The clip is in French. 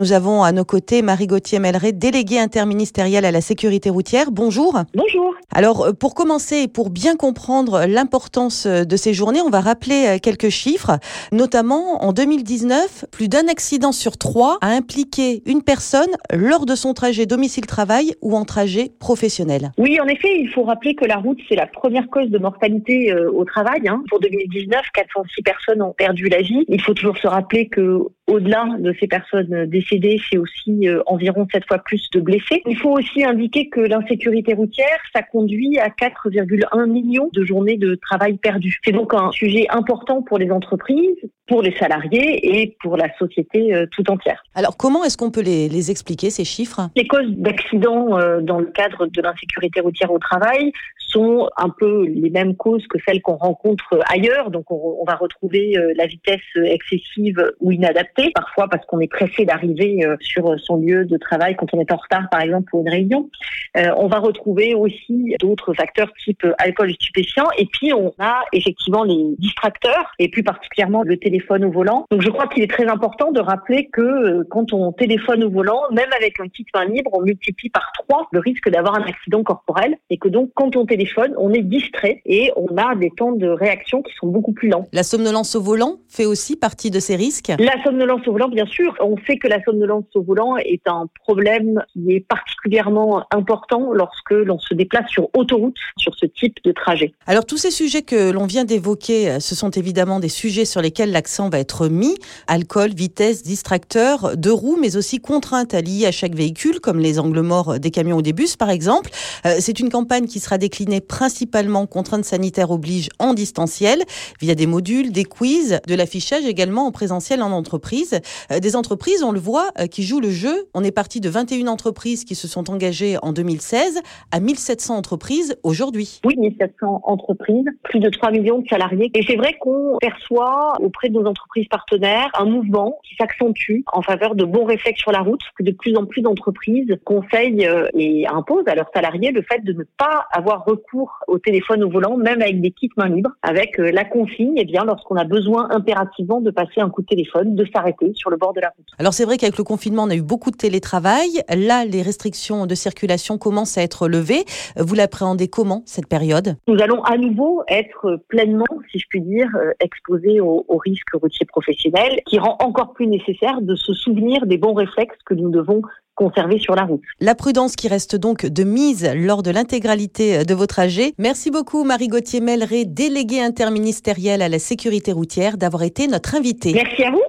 Nous avons à nos côtés Marie Gauthier Melleret, déléguée interministérielle à la sécurité routière. Bonjour. Bonjour. Alors, euh, pour commencer et pour bien comprendre l'importance euh, de ces journées, on va rappeler euh, quelques chiffres. Notamment, en 2019, plus d'un accident sur trois a impliqué une personne lors de son trajet domicile-travail ou en trajet professionnel. Oui, en effet, il faut rappeler que la route, c'est la première cause de mortalité au travail. Hein. Pour 2019, 406 personnes ont perdu la vie. Il faut toujours se rappeler que au-delà de ces personnes décédées, c'est aussi euh, environ sept fois plus de blessés. Il faut aussi indiquer que l'insécurité routière, ça conduit à 4,1 millions de journées de travail perdues. C'est donc un sujet important pour les entreprises, pour les salariés et pour la société euh, tout entière. Alors comment est-ce qu'on peut les, les, expliquer, ces chiffres? Les causes d'accidents euh, dans le cadre de l'insécurité routière au travail sont un peu les mêmes causes que celles qu'on rencontre ailleurs. Donc on, on va retrouver la vitesse excessive ou inadaptée parfois parce qu'on est pressé d'arriver euh, sur son lieu de travail quand on est en retard, par exemple, pour une réunion. Euh, on va retrouver aussi d'autres facteurs type alcool et stupéfiants. Et puis, on a effectivement les distracteurs, et plus particulièrement le téléphone au volant. Donc, je crois qu'il est très important de rappeler que euh, quand on téléphone au volant, même avec un kit main libre, on multiplie par trois le risque d'avoir un accident corporel. Et que donc, quand on téléphone, on est distrait et on a des temps de réaction qui sont beaucoup plus lents. La somnolence au volant fait aussi partie de ces risques? La somnolence au volant, bien sûr, on sait que la somnolence au volant est un problème qui est particulièrement important lorsque l'on se déplace sur autoroute sur ce type de trajet. Alors tous ces sujets que l'on vient d'évoquer, ce sont évidemment des sujets sur lesquels l'accent va être mis. Alcool, vitesse, distracteurs, deux roues, mais aussi contraintes à lier à chaque véhicule, comme les angles morts des camions ou des bus par exemple. Euh, c'est une campagne qui sera déclinée principalement contraintes sanitaires oblige en distanciel, via des modules, des quiz, de l'affichage également en présentiel en entreprise. Euh, des entreprises, on le voit, euh, qui jouent le jeu. On est parti de 21 entreprises qui se sont engagées en 2016 à 1700 entreprises aujourd'hui. Oui, 1700 entreprises, plus de 3 millions de salariés. Et c'est vrai qu'on perçoit auprès de nos entreprises partenaires un mouvement qui s'accentue en faveur de bons réflexes sur la route, que de plus en plus d'entreprises conseillent euh, et imposent à leurs salariés le fait de ne pas avoir recours au téléphone au volant, même avec des kits main libre, avec la consigne, et eh bien, lorsqu'on a besoin impérativement de passer un coup de téléphone, de s'arrêter sur le bord de la route. Alors c'est vrai qu'avec le confinement, on a eu beaucoup de télétravail. Là, les restrictions de circulation commencent à être levées. Vous l'appréhendez comment cette période? Nous allons à nouveau être pleinement, si je puis dire, euh, exposés au, au risque routier professionnel, qui rend encore plus nécessaire de se souvenir des bons réflexes que nous devons conserver sur la route. La prudence qui reste donc de mise lors de l'intégralité de vos trajets. Merci beaucoup Marie Gauthier Melleret, déléguée interministérielle à la sécurité routière, d'avoir été notre invitée. Merci à vous.